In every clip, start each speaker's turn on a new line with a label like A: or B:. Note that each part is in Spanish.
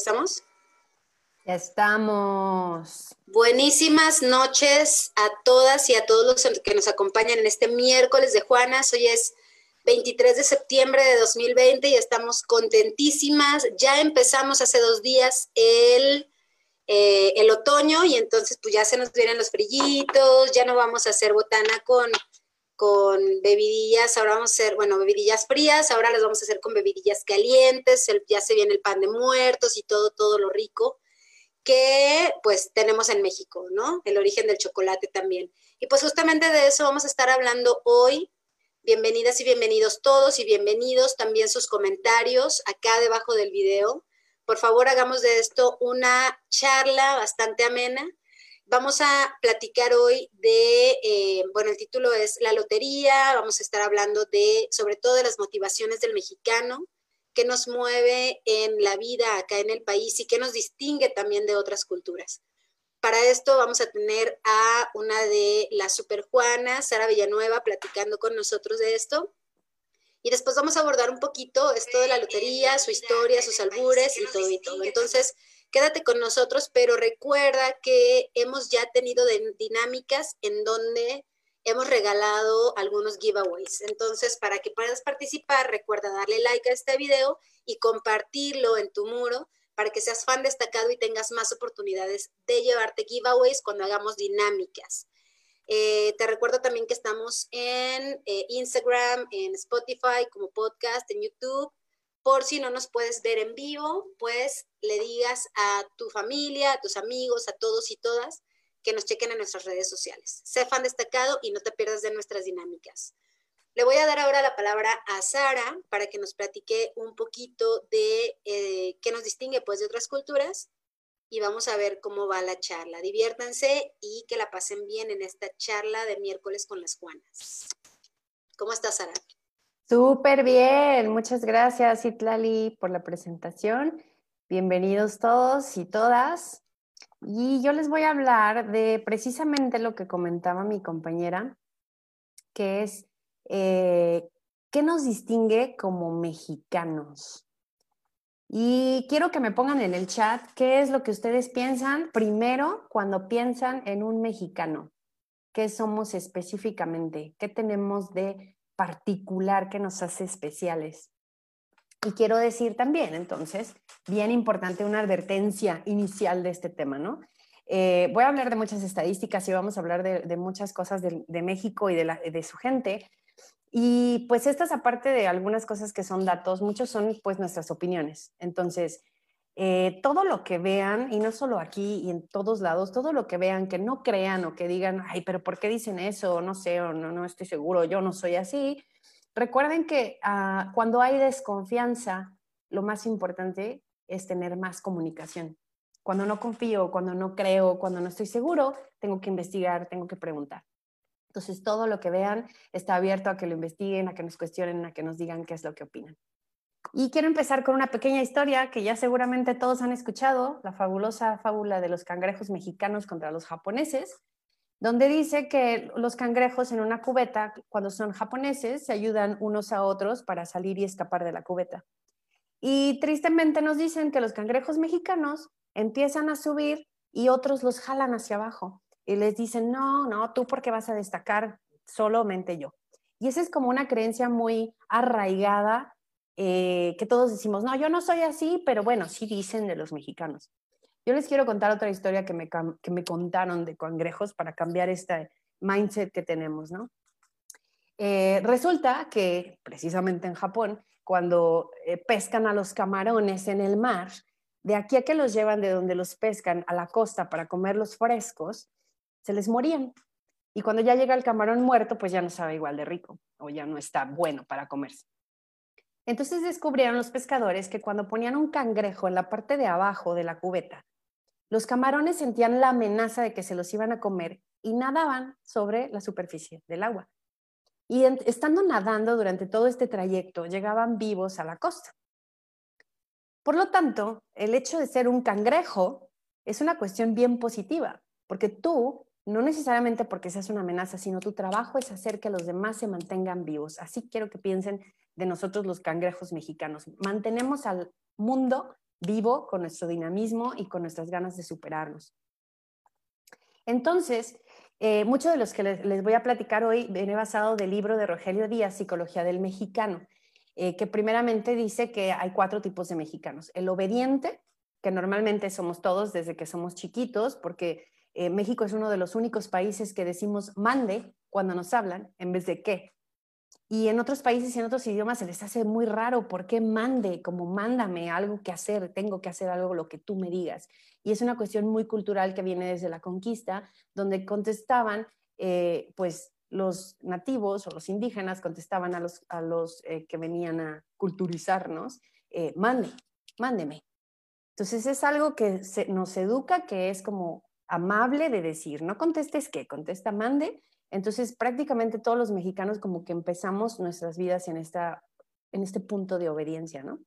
A: ¿Ya estamos?
B: Ya estamos.
A: Buenísimas noches a todas y a todos los que nos acompañan en este miércoles de Juanas. Hoy es 23 de septiembre de 2020 y estamos contentísimas. Ya empezamos hace dos días el, eh, el otoño y entonces pues ya se nos vienen los frillitos, ya no vamos a hacer botana con con bebidillas, ahora vamos a hacer, bueno, bebidillas frías, ahora las vamos a hacer con bebidillas calientes, ya se viene el pan de muertos y todo, todo lo rico que pues tenemos en México, ¿no? El origen del chocolate también. Y pues justamente de eso vamos a estar hablando hoy. Bienvenidas y bienvenidos todos y bienvenidos también sus comentarios acá debajo del video. Por favor, hagamos de esto una charla bastante amena Vamos a platicar hoy de, eh, bueno, el título es La Lotería, vamos a estar hablando de, sobre todo de las motivaciones del mexicano, qué nos mueve en la vida acá en el país y qué nos distingue también de otras culturas. Para esto vamos a tener a una de las super Juanas, Sara Villanueva, platicando con nosotros de esto. Y después vamos a abordar un poquito esto de la lotería, su historia, sus albures y todo y todo. Entonces, quédate con nosotros, pero recuerda que hemos ya tenido dinámicas en donde hemos regalado algunos giveaways. Entonces, para que puedas participar, recuerda darle like a este video y compartirlo en tu muro para que seas fan destacado y tengas más oportunidades de llevarte giveaways cuando hagamos dinámicas. Eh, te recuerdo también que estamos en eh, Instagram, en Spotify como podcast, en YouTube por si no nos puedes ver en vivo, pues le digas a tu familia, a tus amigos, a todos y todas que nos chequen en nuestras redes sociales. Sé fan destacado y no te pierdas de nuestras dinámicas. Le voy a dar ahora la palabra a Sara para que nos platique un poquito de eh, qué nos distingue pues de otras culturas y vamos a ver cómo va la charla. Diviértanse y que la pasen bien en esta charla de miércoles con las Juanas. ¿Cómo estás, Sara?
B: Súper bien, muchas gracias Itlali por la presentación. Bienvenidos todos y todas. Y yo les voy a hablar de precisamente lo que comentaba mi compañera, que es eh, qué nos distingue como mexicanos. Y quiero que me pongan en el chat qué es lo que ustedes piensan primero cuando piensan en un mexicano. ¿Qué somos específicamente? ¿Qué tenemos de particular que nos hace especiales. Y quiero decir también, entonces, bien importante una advertencia inicial de este tema, ¿no? Eh, voy a hablar de muchas estadísticas y vamos a hablar de, muchas cosas de, México y de, de, su gente. Y pues estas, aparte de algunas cosas que son datos, muchos son pues nuestras opiniones. Entonces, eh, todo lo que vean, y no solo aquí y en todos lados, todo lo que vean, que no crean o que digan, ay, pero ¿por qué dicen eso? No sé, o no, no estoy seguro, yo no soy así. Recuerden que ah, cuando hay desconfianza, lo más importante es tener más comunicación. Cuando no confío, cuando no creo, cuando no estoy seguro, tengo que investigar, tengo que preguntar. Entonces, todo lo que vean está abierto a que lo investiguen, a que nos cuestionen, a que nos digan qué es lo que opinan. Y quiero empezar con una pequeña historia que ya seguramente todos han escuchado, la fabulosa fábula de los cangrejos mexicanos contra los japoneses, donde dice que los cangrejos en una cubeta, cuando son japoneses, se ayudan unos a otros para salir y escapar de la cubeta. Y tristemente nos dicen que los cangrejos mexicanos empiezan a subir y otros los jalan hacia abajo y les dicen, no, no, tú porque vas a destacar, solamente yo. Y esa es como una creencia muy arraigada eh, que todos decimos, no, yo no soy así, pero bueno, sí dicen de los mexicanos. Yo les quiero contar otra historia que me, que me contaron de cangrejos para cambiar este mindset que tenemos, ¿no? Eh, resulta que precisamente en Japón, cuando eh, pescan a los camarones en el mar, de aquí a que los llevan de donde los pescan a la costa para comerlos frescos, se les morían. Y cuando ya llega el camarón muerto, pues ya no sabe igual de rico o ya no está bueno para comerse. Entonces descubrieron los pescadores que cuando ponían un cangrejo en la parte de abajo de la cubeta, los camarones sentían la amenaza de que se los iban a comer y nadaban sobre la superficie del agua. Y estando nadando durante todo este trayecto, llegaban vivos a la costa. Por lo tanto, el hecho de ser un cangrejo es una cuestión bien positiva, porque tú no necesariamente porque seas una amenaza, sino tu trabajo es hacer que los demás se mantengan vivos. Así quiero que piensen de nosotros los cangrejos mexicanos. Mantenemos al mundo vivo, con nuestro dinamismo y con nuestras ganas de superarnos. Entonces, eh, mucho de los que les, voy a platicar hoy viene basado del libro de Rogelio Díaz, Psicología del Mexicano, eh, que primeramente dice que hay cuatro tipos de mexicanos. El obediente, que normalmente somos todos desde que somos chiquitos, porque eh, México es uno de los únicos países que decimos mande cuando nos hablan en vez de qué. Y en otros países y en otros idiomas se les hace muy raro, ¿por qué mande? Como mándame algo que hacer, tengo que hacer algo lo que tú me digas. Y es una cuestión muy cultural que viene desde la conquista, donde contestaban, eh, pues los nativos o los indígenas contestaban a los, a los eh, que venían a culturizarnos, mande, mándeme. Entonces es algo que nos educa, que es como amable de decir, no contestes qué, contesta mande entonces, prácticamente todos los mexicanos como que empezamos nuestras vidas en, esta, en este punto de obediencia, ¿no?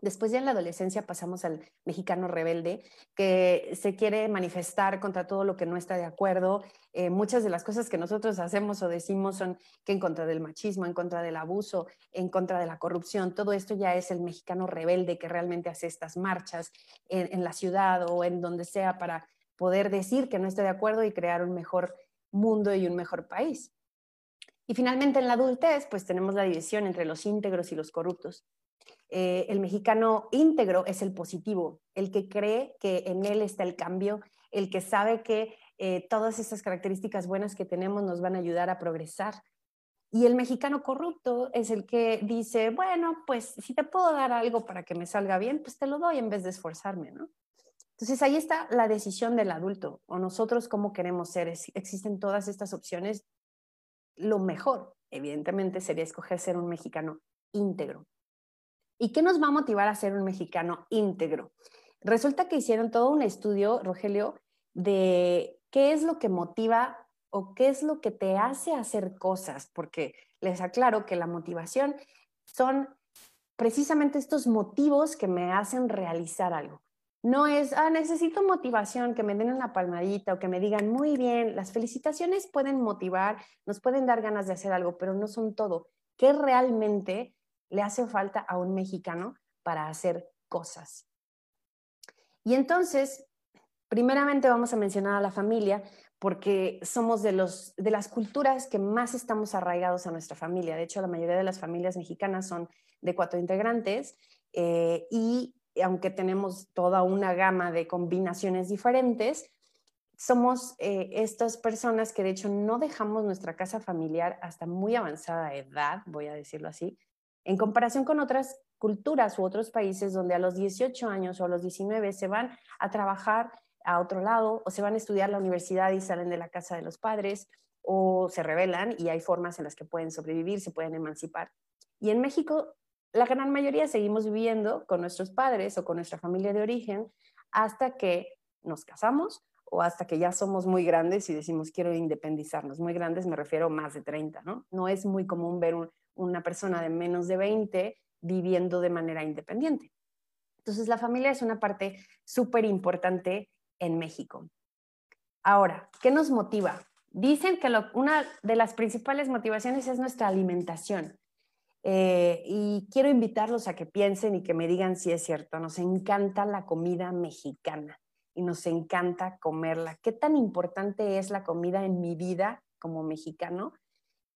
B: Después ya en la adolescencia pasamos al mexicano rebelde que se quiere manifestar contra todo lo que no está de acuerdo. Eh, muchas de las cosas que nosotros hacemos o decimos son que en contra del machismo, en contra del abuso, en contra de la corrupción. Todo esto ya es el mexicano rebelde que realmente hace estas marchas en, en la ciudad o en donde sea para poder decir que no está de acuerdo y crear un mejor mundo y un mejor país. Y finalmente en la adultez, pues tenemos la división entre los íntegros y los corruptos. Eh, el mexicano íntegro es el positivo, el que cree que en él está el cambio, el que sabe que eh, todas esas características buenas que tenemos nos van a ayudar a progresar. Y el mexicano corrupto es el que dice, bueno, pues si te puedo dar algo para que me salga bien, pues te lo doy en vez de esforzarme, ¿no? Entonces ahí está la decisión del adulto o nosotros cómo queremos ser. existen todas estas opciones. Lo mejor, evidentemente, sería escoger ser un mexicano íntegro. ¿Y qué nos va a motivar a ser un mexicano íntegro? Resulta que hicieron todo un estudio, Rogelio, de qué es lo que motiva o qué es lo que te hace hacer cosas, porque les aclaro que la motivación son precisamente estos motivos que me hacen realizar algo. No es, ah, necesito motivación, que me den una palmadita o que me digan, muy bien, las felicitaciones pueden motivar, nos pueden dar ganas de hacer algo, pero no son todo. ¿Qué realmente le hace falta a un mexicano para hacer cosas? Y entonces, primeramente vamos a mencionar a la familia, porque somos de, los, de las culturas que más estamos arraigados a nuestra familia. De hecho, la mayoría de las familias mexicanas son de cuatro integrantes eh, y aunque tenemos toda una gama de combinaciones diferentes, somos eh, estas personas que de hecho no dejamos nuestra casa familiar hasta muy avanzada edad, voy a decirlo así, en comparación con otras culturas u otros países donde a los 18 años o a los 19 se van a trabajar a otro lado o se van a estudiar la universidad y salen de la casa de los padres o se rebelan y hay formas en las que pueden sobrevivir, se pueden emancipar. Y en México la gran mayoría seguimos viviendo con nuestros padres o con nuestra familia de origen hasta que nos casamos o hasta que ya somos muy grandes y decimos quiero independizarnos. Muy grandes me refiero más de 30, ¿no? No es muy común ver una persona de menos de 20 viviendo de manera independiente. Entonces la familia es una parte súper importante en México. Ahora, ¿qué nos motiva? Dicen que una de las principales motivaciones es nuestra alimentación. Eh, y quiero invitarlos a que piensen y que me digan si es cierto. Nos encanta la comida mexicana y nos encanta comerla. ¿Qué tan importante es la comida en mi vida como mexicano?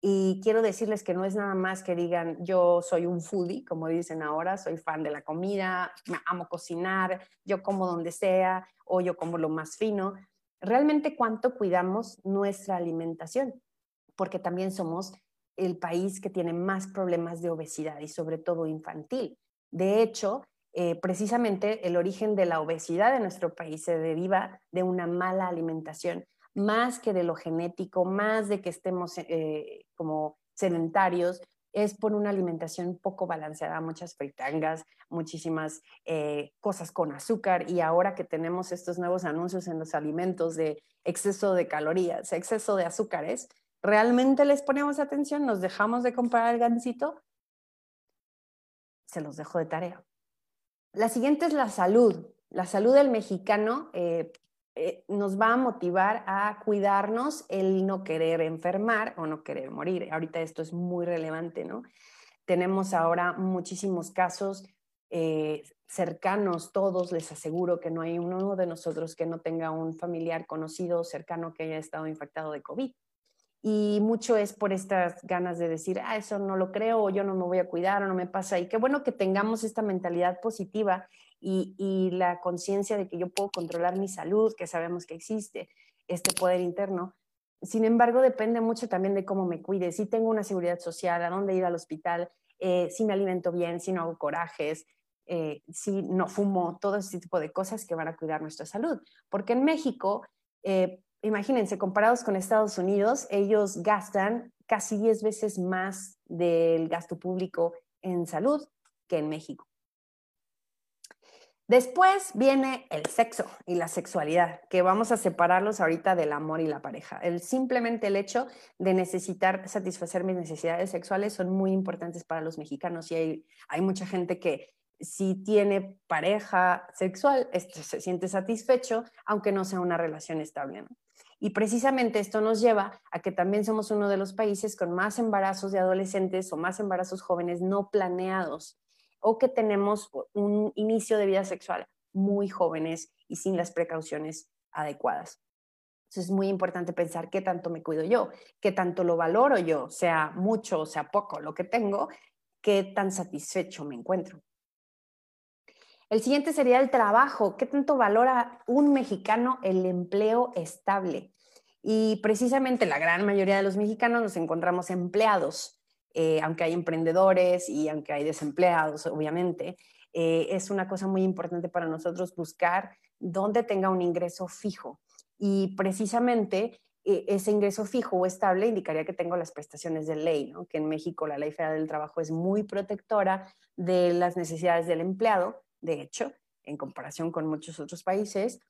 B: Y quiero decirles que no es nada más que digan, yo soy un foodie, como dicen ahora, soy fan de la comida, me amo cocinar, yo como donde sea o yo como lo más fino. Realmente cuánto cuidamos nuestra alimentación, porque también somos el país que tiene más problemas de obesidad y sobre todo infantil. De hecho, eh, precisamente el origen de la obesidad en nuestro país se deriva de una mala alimentación, más que de lo genético, más de que estemos eh, como sedentarios, es por una alimentación poco balanceada, muchas fritangas, muchísimas eh, cosas con azúcar y ahora que tenemos estos nuevos anuncios en los alimentos de exceso de calorías, exceso de azúcares, ¿Realmente les ponemos atención? ¿Nos dejamos de comprar el gancito? Se los dejo de tarea. La siguiente es la salud. La salud del mexicano eh, eh, nos va a motivar a cuidarnos el no querer enfermar o no querer morir. Ahorita esto es muy relevante, ¿no? Tenemos ahora muchísimos casos, eh, cercanos, todos, les aseguro que no hay uno de nosotros que no tenga un familiar conocido cercano que haya estado infectado de COVID. Y mucho es por estas ganas de decir, ah, eso no lo creo, o yo no me voy a cuidar, o no me pasa. Y qué bueno que tengamos esta mentalidad positiva y, y la conciencia de que yo puedo controlar mi salud, que sabemos que existe este poder interno. Sin embargo, depende mucho también de cómo me cuide. Si tengo una seguridad social, a dónde ir al hospital, eh, si me alimento bien, si no hago corajes, eh, si no fumo, todo ese tipo de cosas que van a cuidar nuestra salud. Porque en México, eh, imagínense, comparados con Estados Unidos, ellos gastan casi 10 veces más del gasto público en salud que en México. Después viene el sexo y la sexualidad, que vamos a separarlos ahorita del amor y la pareja. El, simplemente el hecho de necesitar satisfacer mis necesidades sexuales son muy importantes para los mexicanos y hay, mucha gente que si tiene pareja sexual, este, se siente satisfecho, aunque no sea una relación estable. Y precisamente esto nos lleva a que también somos uno de los países con más embarazos de adolescentes o más embarazos jóvenes no planeados, o que tenemos un inicio de vida sexual muy jóvenes y sin las precauciones adecuadas. Entonces es muy importante pensar qué tanto me cuido yo, qué tanto lo valoro yo, sea mucho o sea poco lo que tengo, qué tan satisfecho me encuentro. El siguiente sería el trabajo. ¿Qué tanto valora un mexicano el empleo estable? Y precisamente la gran mayoría de los mexicanos nos encontramos empleados, eh, aunque hay emprendedores y aunque hay desempleados, obviamente. Eh, es una cosa muy importante para nosotros buscar dónde tenga un ingreso fijo. Y precisamente eh, ese ingreso fijo o estable indicaría que tengo las prestaciones de ley, ¿no? que en México la ley federal del trabajo es muy protectora de las necesidades del empleado de hecho, en comparación con muchos otros países.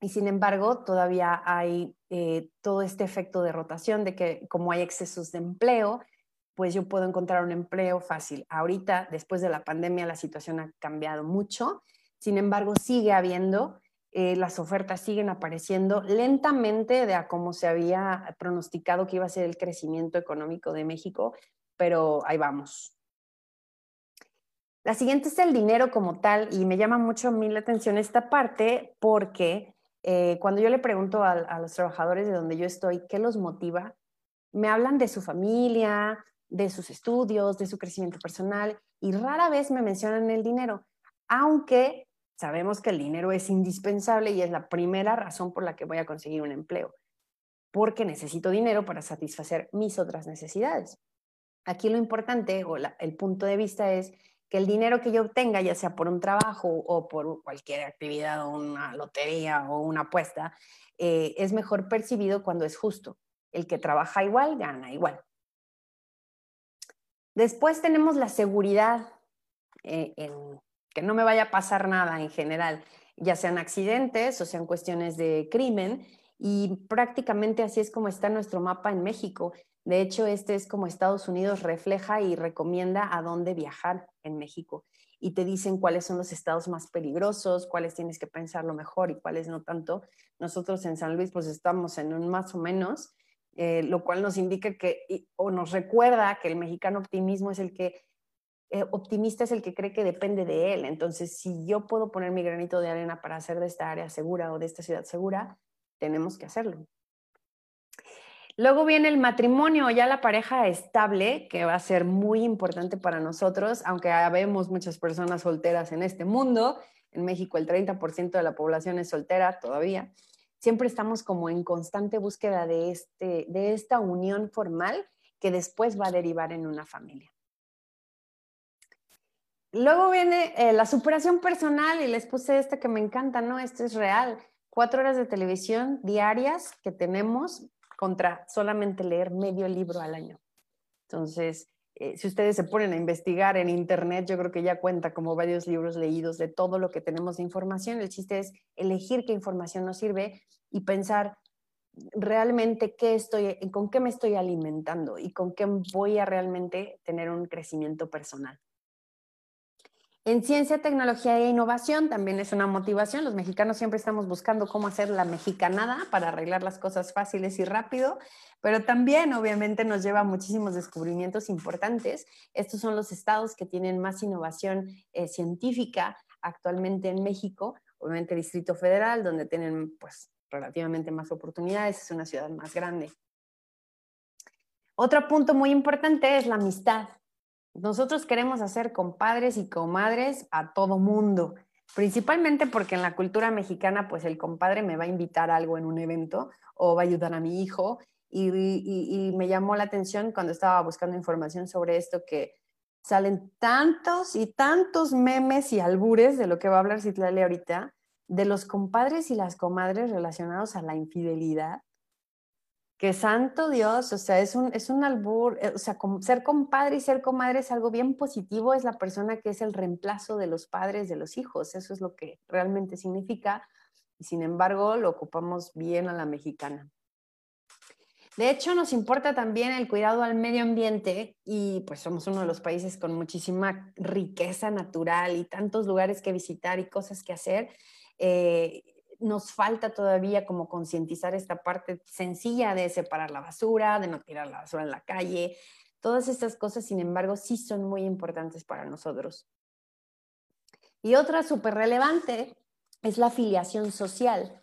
B: Y sin embargo, todavía hay eh, todo este efecto de rotación de que como hay excesos de empleo, pues yo puedo encontrar un empleo fácil. Ahorita, después de la pandemia, la situación ha cambiado mucho. Sin embargo, sigue habiendo, eh, las ofertas siguen apareciendo lentamente de a cómo se había pronosticado que iba a ser el crecimiento económico de México, pero ahí vamos. La siguiente es el dinero como tal y me llama mucho a mí la atención esta parte porque eh, cuando yo le pregunto a, los trabajadores de donde yo estoy qué los motiva, me hablan de su familia, de sus estudios, de su crecimiento personal y rara vez me mencionan el dinero, aunque sabemos que el dinero es indispensable y es la primera razón por la que voy a conseguir un empleo, porque necesito dinero para satisfacer mis otras necesidades. Aquí lo importante o el punto de vista es que el dinero que yo obtenga, ya sea por un trabajo o por cualquier actividad o una lotería o una apuesta, eh, es mejor percibido cuando es justo. El que trabaja igual, gana igual. Después tenemos la seguridad, eh, que no me vaya a pasar nada en general, ya sean accidentes o sean cuestiones de crimen. Y prácticamente así es como está nuestro mapa en México. De hecho, este es como Estados Unidos refleja y recomienda a dónde viajar en México. Y te dicen cuáles son los estados más peligrosos, cuáles tienes que pensar lo mejor y cuáles no tanto. Nosotros en San Luis pues estamos en un más o menos, eh, lo cual nos indica que, o nos recuerda que el mexicano optimismo es el que, eh, optimista es el que cree que depende de él. Entonces, si yo puedo poner mi granito de arena para hacer de esta área segura o de esta ciudad segura, tenemos que hacerlo. Luego viene el matrimonio, ya la pareja estable, que va a ser muy importante para nosotros, aunque habemos muchas personas solteras en este mundo. En México el 30% de la población es soltera todavía. Siempre estamos como en constante búsqueda de, este, de esta unión formal que después va a derivar en una familia. Luego viene eh, la superación personal y les puse esta que me encanta, ¿no? Esto es real. Cuatro horas de televisión diarias que tenemos contra solamente leer medio libro al año. Entonces, eh, si ustedes se ponen a investigar en Internet, yo creo que ya cuenta como varios libros leídos de todo lo que tenemos de información. El chiste es elegir qué información nos sirve y pensar realmente qué estoy, con qué me estoy alimentando y con qué voy a realmente tener un crecimiento personal. En ciencia, tecnología e innovación también es una motivación. Los mexicanos siempre estamos buscando cómo hacer la mexicanada para arreglar las cosas fáciles y rápido, pero también obviamente nos lleva a muchísimos descubrimientos importantes. Estos son los estados que tienen más innovación eh, científica actualmente en México, obviamente Distrito Federal, donde tienen pues relativamente más oportunidades, es una ciudad más grande. Otro punto muy importante es la amistad. Nosotros queremos hacer compadres y comadres a todo mundo, principalmente porque en la cultura mexicana, pues el compadre me va a invitar a algo en un evento o va a ayudar a mi hijo. Y, me llamó la atención cuando estaba buscando información sobre esto que salen tantos y tantos memes y albures de lo que va a hablar Citlali ahorita, de los compadres y las comadres relacionados a la infidelidad, que santo Dios, o sea, es un, es un albur, eh, o sea, ser compadre y ser comadre es algo bien positivo, es la persona que es el reemplazo de los padres de los hijos, eso es lo que realmente significa, y sin embargo lo ocupamos bien a la mexicana. De hecho, nos importa también el cuidado al medio ambiente y pues somos uno de los países con muchísima riqueza natural y tantos lugares que visitar y cosas que hacer. Eh, nos falta todavía como concientizar esta parte sencilla de separar la basura, de no tirar la basura en la calle. Todas estas cosas, sin embargo, sí son muy importantes para nosotros. Y otra súper relevante es la afiliación social.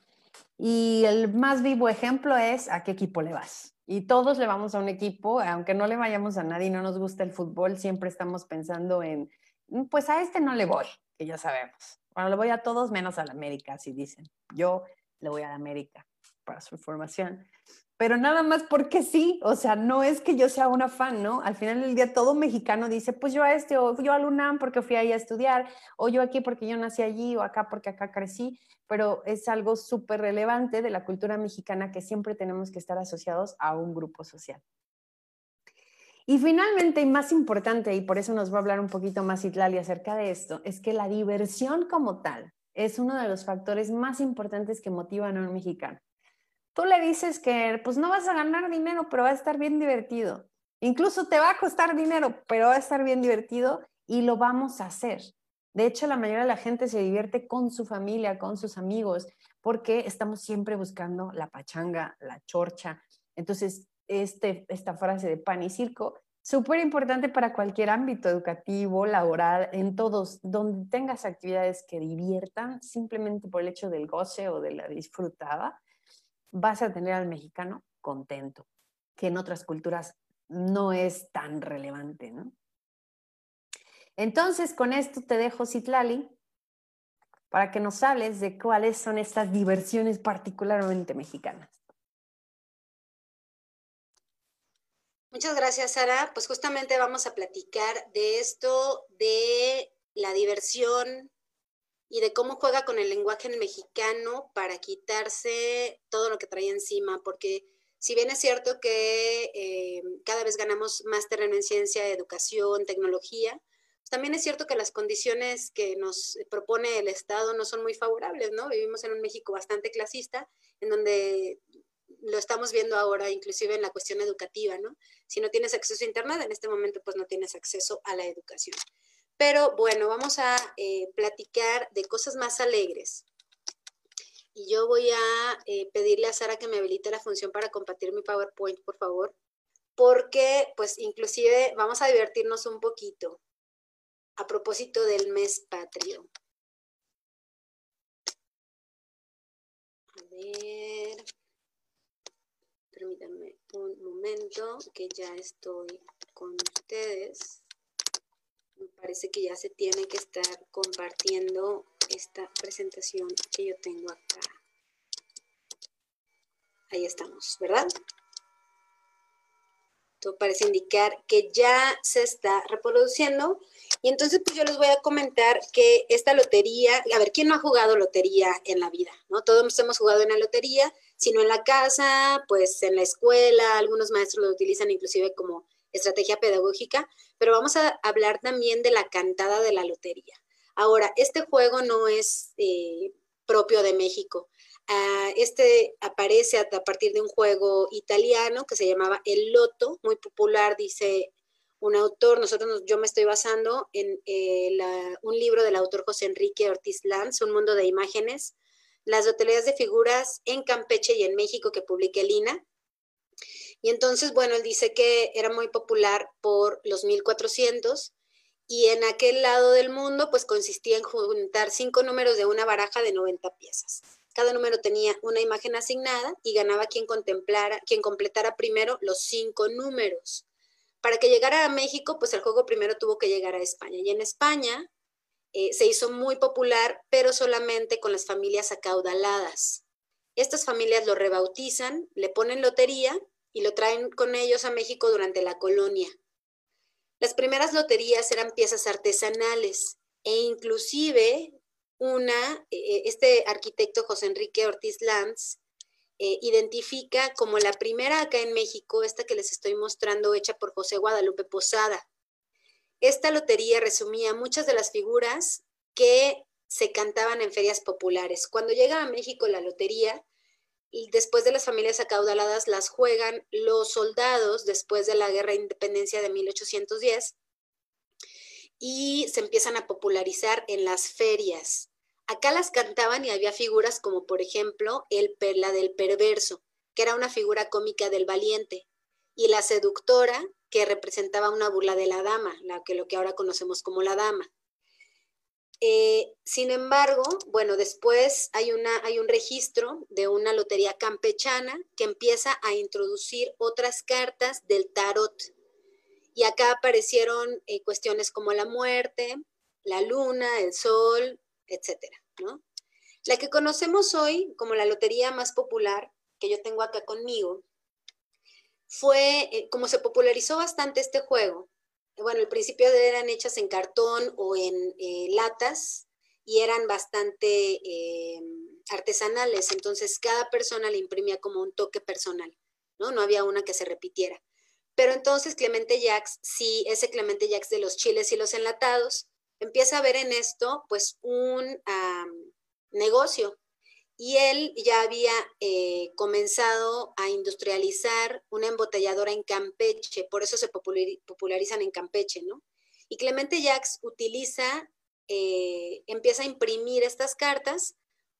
B: Y el más vivo ejemplo es a qué equipo le vas. Y todos le vamos a un equipo, aunque no le vayamos a nadie y no nos gusta el fútbol, siempre estamos pensando en, mm, pues a este no le voy, que ya sabemos. Bueno, le voy a todos menos a la América, así dicen. Yo le voy a la América para su información pero nada más porque sí, o sea, no es que yo sea una fan, ¿no? Al final del día todo mexicano dice, pues yo a este, o yo al UNAM porque fui ahí a estudiar, o yo aquí porque yo nací allí, o acá porque acá crecí, pero es algo súper relevante de la cultura mexicana que siempre tenemos que estar asociados a un grupo social. Y finalmente, y más importante, y por eso nos va a hablar un poquito más Itlali acerca de esto, es que la diversión como tal es uno de los factores más importantes que motivan a un mexicano tú le dices que pues no vas a ganar dinero, pero va a estar bien divertido. Incluso te va a costar dinero, pero va a estar bien divertido y lo vamos a hacer. De hecho, la mayoría de la gente se divierte con su familia, con sus amigos, porque estamos siempre buscando la pachanga, la chorcha. Entonces, este, esta frase de pan y circo, súper importante para cualquier ámbito educativo, laboral, en todos, donde tengas actividades que diviertan simplemente por el hecho del goce o de la disfrutada, vas a tener al mexicano contento, que en otras culturas no es tan relevante, ¿no? Entonces, con esto te dejo, Citlali, para que nos hables de cuáles son estas diversiones particularmente mexicanas.
A: Muchas gracias, Sara. Pues justamente vamos a platicar de esto, de la diversión y de cómo juega con el lenguaje mexicano para quitarse todo lo que trae encima, porque si bien es cierto que eh, cada vez ganamos más terreno en ciencia, educación, tecnología, pues también es cierto que las condiciones que nos propone el Estado no son muy favorables, ¿no? Vivimos en un México bastante clasista, en donde lo estamos viendo ahora, inclusive en la cuestión educativa, ¿no? Si no tienes acceso a Internet, en este momento pues no tienes acceso a la educación. Pero bueno, vamos a eh, platicar de cosas más alegres. Y yo voy a eh, pedirle a Sara que me habilite la función para compartir mi PowerPoint, por favor. Porque, pues, inclusive vamos a divertirnos un poquito a propósito del mes patrio. A ver, permítanme un momento que ya estoy con ustedes me parece que ya se tiene que estar compartiendo esta presentación que yo tengo acá. Ahí estamos, ¿verdad? Todo parece indicar que ya se está reproduciendo. Y entonces, pues yo les voy a comentar que esta lotería, a ver, ¿quién no ha jugado lotería en la vida? ¿No? Todos hemos jugado en la lotería, si no en la casa, pues en la escuela, algunos maestros lo utilizan inclusive como estrategia pedagógica, pero vamos a hablar también de la cantada de la lotería. Ahora, este juego no es eh, propio de México. Ah, este aparece a, partir de un juego italiano que se llamaba El Loto, muy popular, dice un autor, nosotros yo me estoy basando en eh, un libro del autor José Enrique Ortiz Lanz, Un mundo de imágenes, las loterías de figuras en Campeche y en México que publique Lina. Y entonces, bueno, él dice que era muy popular por los 1400 y en aquel lado del mundo pues consistía en juntar cinco números de una baraja de 90 piezas. Cada número tenía una imagen asignada y ganaba quien contemplara, quien completara primero los cinco números. Para que llegara a México, pues el juego primero tuvo que llegar a España. Y en España eh, se hizo muy popular, pero solamente con las familias acaudaladas. Estas familias lo rebautizan, le ponen lotería y lo traen con ellos a México durante la colonia. Las primeras loterías eran piezas artesanales e inclusive una, eh, este arquitecto José Enrique Ortiz Lanz eh, identifica como la primera acá en México, esta que les estoy mostrando, hecha por José Guadalupe Posada. Esta lotería resumía muchas de las figuras que se cantaban en ferias populares. Cuando llega a México la lotería, después de las familias acaudaladas las juegan los soldados después de la guerra de independencia de 1810 y se empiezan a popularizar en las ferias. Acá las cantaban y había figuras como por ejemplo el la del perverso, que era una figura cómica del valiente, y la seductora, que representaba una burla de la dama, la que lo que ahora conocemos como la dama. Eh, sin embargo, bueno, después hay, una, hay un registro de una lotería campechana que empieza a introducir otras cartas del tarot. Y acá aparecieron eh, cuestiones como la muerte, la luna, el sol, etcétera, La que conocemos hoy como la lotería más popular, que yo tengo acá conmigo, fue, eh, como se popularizó bastante este juego, bueno, al principio eran hechas en cartón o en eh, latas y eran bastante eh, artesanales, entonces cada persona le imprimía como un toque personal, ¿no? No había una que se repitiera. Pero entonces Clemente Jacks, sí, ese Clemente Jacks de los chiles y los enlatados, empieza a ver en esto pues un negocio, y él ya había eh, comenzado a industrializar una embotelladora en Campeche, por eso se popularizan en Campeche, ¿no? Y Clemente Jacks utiliza, eh, empieza a imprimir estas cartas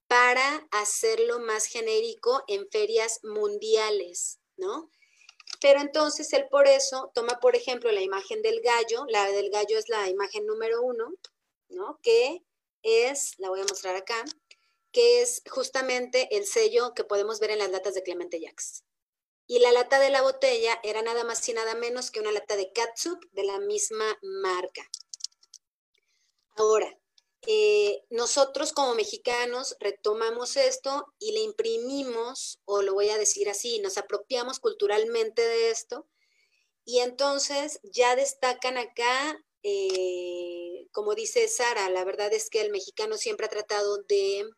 A: para hacerlo más genérico en ferias mundiales, ¿no? Pero entonces él por eso toma, por ejemplo, la imagen del gallo, la del gallo es la imagen número uno, ¿no? Que es, la voy a mostrar acá, que es justamente el sello que podemos ver en las latas de Clemente Jacks. Y la lata de la botella era nada más y nada menos que una lata de catsup de la misma marca. Ahora, eh, nosotros como mexicanos retomamos esto y le imprimimos, o lo voy a decir así, nos apropiamos culturalmente de esto y entonces ya destacan acá, eh, como dice Sara, la verdad es que el mexicano siempre ha tratado de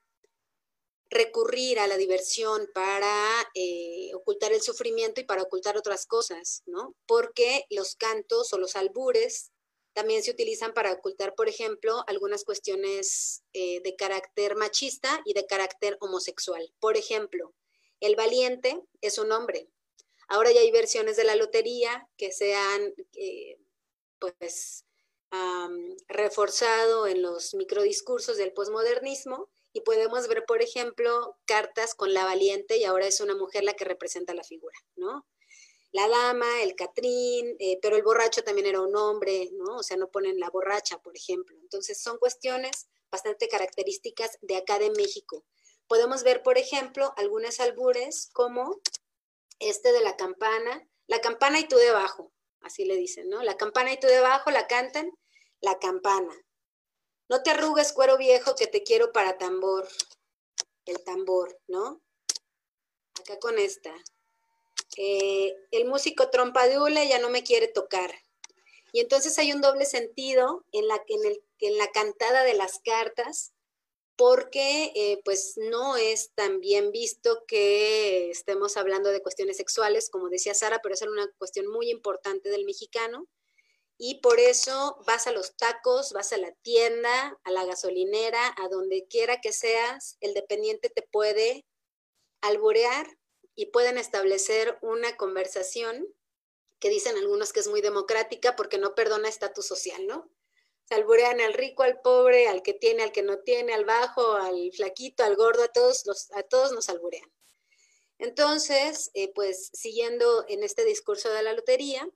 A: recurrir a la diversión para eh, ocultar el sufrimiento y para ocultar otras cosas, ¿no? Porque los cantos o los albures también se utilizan para ocultar, por ejemplo, algunas cuestiones eh, de carácter machista y de carácter homosexual. Por ejemplo, el valiente es un hombre. Ahora ya hay versiones de la lotería que se han, eh, pues, reforzado en los microdiscursos del posmodernismo y podemos ver, por ejemplo, cartas con la valiente y ahora es una mujer la que representa la figura, ¿no? La dama, el catrín, eh, pero el borracho también era un hombre, ¿no? O sea, no ponen la borracha, por ejemplo. Entonces, son cuestiones bastante características de acá de México. Podemos ver, por ejemplo, algunas albures como este de la campana, la campana y tú debajo, así le dicen, ¿no? La campana y tú debajo la cantan, la campana, no te arrugues, cuero viejo, que te quiero para tambor. El tambor, ¿no? Acá con esta. Eh, el músico trompa de hule ya no me quiere tocar. Y entonces hay un doble sentido en la, en el, en la cantada de las cartas, porque eh, pues no es tan bien visto que estemos hablando de cuestiones sexuales, como decía Sara, pero es una cuestión muy importante del mexicano y por eso vas a los tacos, vas a la tienda, a la gasolinera, a donde quiera que seas, el dependiente te puede alburear y pueden establecer una conversación que dicen algunos que es muy democrática porque no perdona estatus social, ¿no? Se alburean al rico, al pobre, al que tiene, al que no tiene, al bajo, al flaquito, al gordo, a todos, los, a todos nos alburean. Entonces, eh, pues siguiendo en este discurso de la lotería,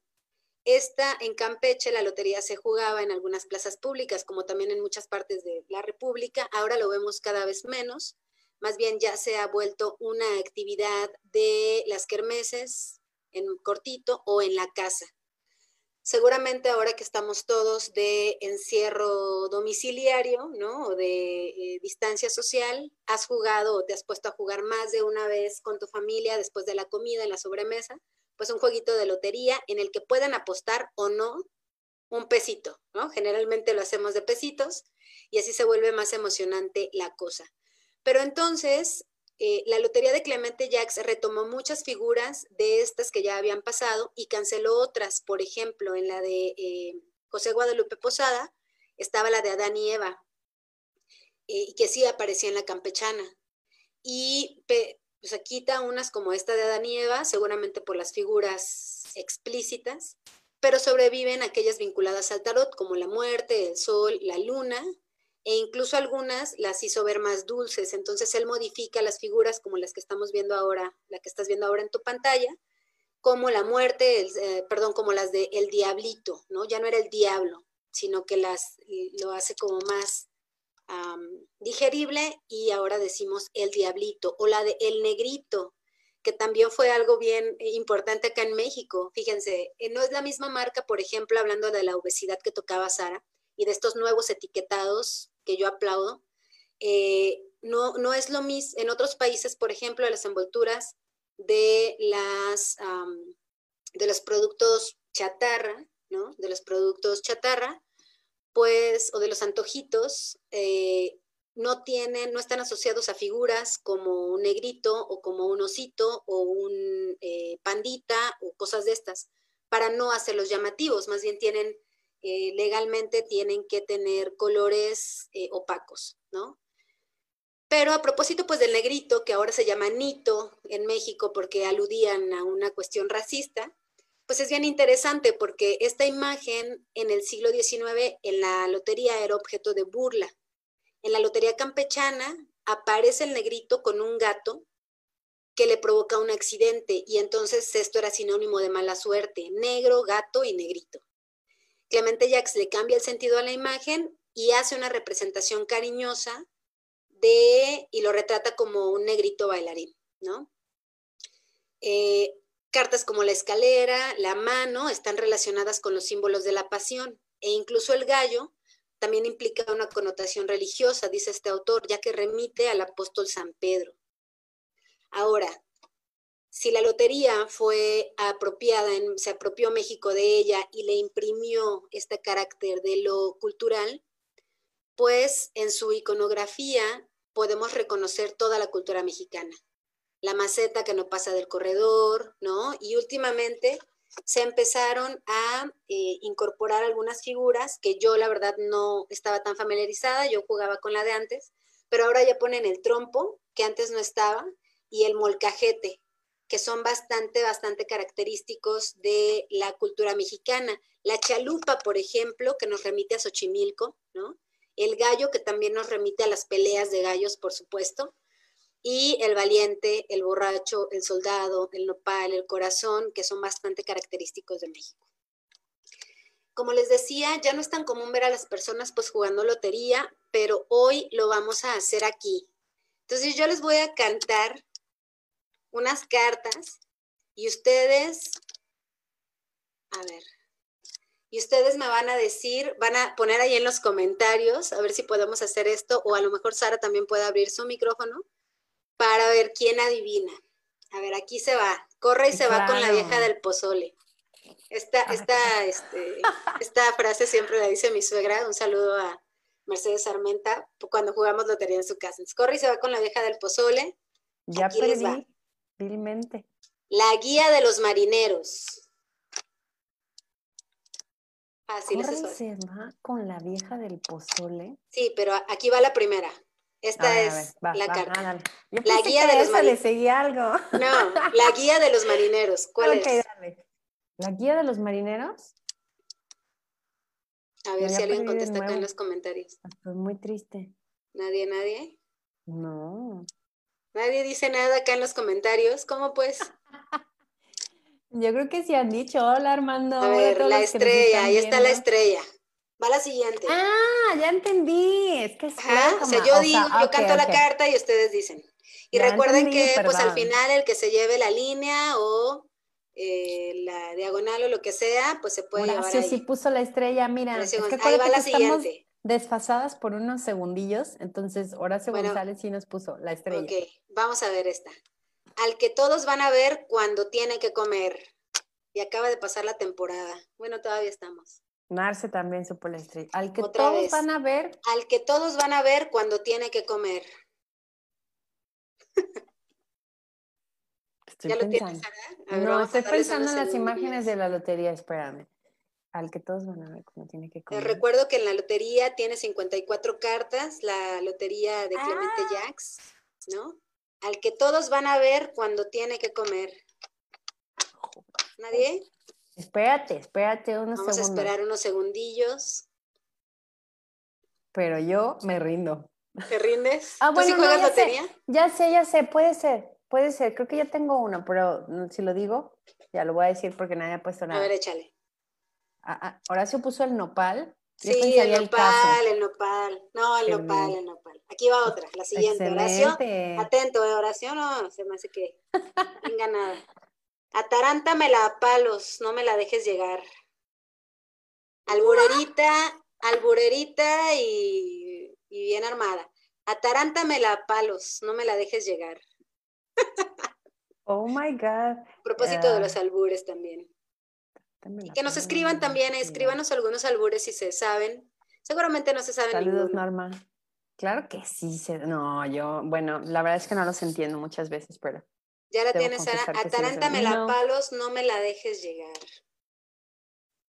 A: esta en Campeche, la lotería se jugaba en algunas plazas públicas, como también en muchas partes de la República. Ahora lo vemos cada vez menos. Más bien ya se ha vuelto una actividad de las kermeses en cortito o en la casa. Seguramente ahora que estamos todos de encierro domiciliario, ¿no? O de eh, distancia social, has jugado o te has puesto a jugar más de una vez con tu familia después de la comida en la sobremesa pues un jueguito de lotería en el que puedan apostar o no un pesito, ¿no? Generalmente lo hacemos de pesitos y así se vuelve más emocionante la cosa. Pero entonces, eh, la Lotería de Clemente Jacks retomó muchas figuras de estas que ya habían pasado y canceló otras. Por ejemplo, en la de eh, José Guadalupe Posada estaba la de Adán y Eva, eh, y que sí aparecía en la campechana. Y o sea, quita unas como esta de Adán y Eva, seguramente por las figuras explícitas, pero sobreviven aquellas vinculadas al tarot, como la muerte, el sol, la luna, e incluso algunas las hizo ver más dulces. Entonces él modifica las figuras como las que estamos viendo ahora, la que estás viendo ahora en tu pantalla, como la muerte, eh, perdón, como las de el diablito, ¿no? Ya no era el diablo, sino que las lo hace como más digerible y ahora decimos el diablito o la de el negrito, que también fue algo bien importante acá en México. Fíjense, eh, no es la misma marca, por ejemplo, hablando de la obesidad que tocaba Sara y de estos nuevos etiquetados que yo aplaudo. Eh, no, no es lo mismo, en otros países, por ejemplo, las envolturas de, las, de los productos chatarra, ¿no? De los productos chatarra, pues, o de los antojitos, eh, no tienen, no están asociados a figuras como un negrito o como un osito o un eh, pandita o cosas de estas, para no hacerlos llamativos, más bien tienen, eh, legalmente tienen que tener colores opacos, ¿no? Pero a propósito, pues del negrito, que ahora se llama Nito en México porque aludían a una cuestión racista, pues es bien interesante porque esta imagen en el siglo XIX en la lotería era objeto de burla. En la lotería campechana aparece el negrito con un gato que le provoca un accidente y entonces esto era sinónimo de mala suerte, negro, gato y negrito. Clemente Jacques le cambia el sentido a la imagen y hace una representación cariñosa de, y lo retrata como un negrito bailarín, ¿no? Eh, Cartas como la escalera, la mano, están relacionadas con los símbolos de la pasión e incluso el gallo también implica una connotación religiosa, dice este autor, ya que remite al apóstol San Pedro. Ahora, si la lotería fue apropiada, se apropió México de ella y le imprimió este carácter de lo cultural, pues en su iconografía podemos reconocer toda la cultura mexicana la maceta que no pasa del corredor, ¿no? Y últimamente se empezaron a eh, incorporar algunas figuras que yo la verdad no estaba tan familiarizada, yo jugaba con la de antes, pero ahora ya ponen el trompo, que antes no estaba, y el molcajete, que son bastante, bastante característicos de la cultura mexicana. La chalupa, por ejemplo, que nos remite a Xochimilco, ¿no? El gallo, que también nos remite a las peleas de gallos, por supuesto y el valiente, el borracho, el soldado, el nopal, el corazón, que son bastante característicos de México. Como les decía, ya no es tan común ver a las personas pues jugando lotería, pero hoy lo vamos a hacer aquí. Entonces yo les voy a cantar unas cartas y ustedes, a ver, y ustedes me van a decir, van a poner ahí en los comentarios, a ver si podemos hacer esto, o a lo mejor Sara también puede abrir su micrófono para ver quién adivina. A ver, aquí se va. Corre y se va con la vieja del pozole. Esta, esta, este, esta frase siempre la dice mi suegra. Un saludo a Mercedes Armenta cuando jugamos lotería en su casa. corre y se va con la vieja del pozole.
B: Ya aquí perdí, vilmente.
A: La guía de los marineros.
B: Así corre y se va con la vieja del pozole.
A: Sí, pero aquí va la primera. Esta es la carta.
B: la guía de los marineros. seguía algo.
A: No, la guía de los marineros. ¿Cuál es?
B: ¿La guía de los marineros?
A: A ver si alguien contesta acá en los comentarios.
B: Estoy muy triste.
A: ¿Nadie, nadie?
B: No.
A: Nadie dice nada acá en los comentarios. ¿Cómo pues?
B: Yo creo que sí han dicho, hola Armando.
A: A ver, la estrella, ahí está la estrella. Va la siguiente.
B: Ah, ya entendí. Es que es
A: Ajá, o sea, yo digo, yo canto la carta y ustedes dicen. Y recuerden que pues al final el que se lleve la línea o eh, la diagonal o lo que sea, pues se puede llevar ahí.
B: sí puso la estrella, mira.
A: Es que ahí va la siguiente.
B: Desfasadas por unos segundillos, entonces Horacio González sí nos puso la estrella.
A: Ok, vamos a ver esta. Al que todos van a ver cuando tiene que comer. Y acaba de pasar la temporada. Bueno, todavía estamos.
B: Narce también supo la estrella. Al que todos van a ver.
A: Al que todos van a ver cuando tiene que comer.
B: ¿Ya lo tienes, no, estoy pensando en las imágenes de la lotería, espérame. Al que todos van a ver cuando tiene que comer.
A: Te recuerdo que en la lotería tiene 54 cartas, la lotería de Clemente ah. Jacks, ¿no? Al que todos van a ver cuando tiene que comer. ¿Nadie?
B: Espérate, espérate unos
A: Vamos
B: segundos.
A: Vamos a esperar unos segundillos.
B: Pero yo me rindo.
A: ¿Te rindes?
B: Ah, bueno, juegas lotería? ya sé, ya sé, puede ser, puede ser. Creo que ya tengo uno, pero si lo digo, ya lo voy a decir porque nadie ha puesto nada.
A: A ver, échale.
B: Ah, ah, Horacio puso el nopal.
A: Sí, el nopal, el, nopal. No, el nopal, el nopal. Aquí va otra, la siguiente. Horacio, atento, ¿eh? Oración no, se me hace que venga nada. Atarántame a palos, no me la dejes llegar. Alburerita, alburerita y, bien armada. Atarántamela a palos, no me la dejes llegar.
B: Oh my God.
A: A propósito de los albures también. que nos escriban también, escríbanos algunos albures si se saben. Seguramente no se saben
B: Saludos, Norma. Claro que sí. no, yo, bueno, la verdad es que no los entiendo muchas veces, pero.
A: Ya la tienes. Atarántame la palos, no me la dejes llegar.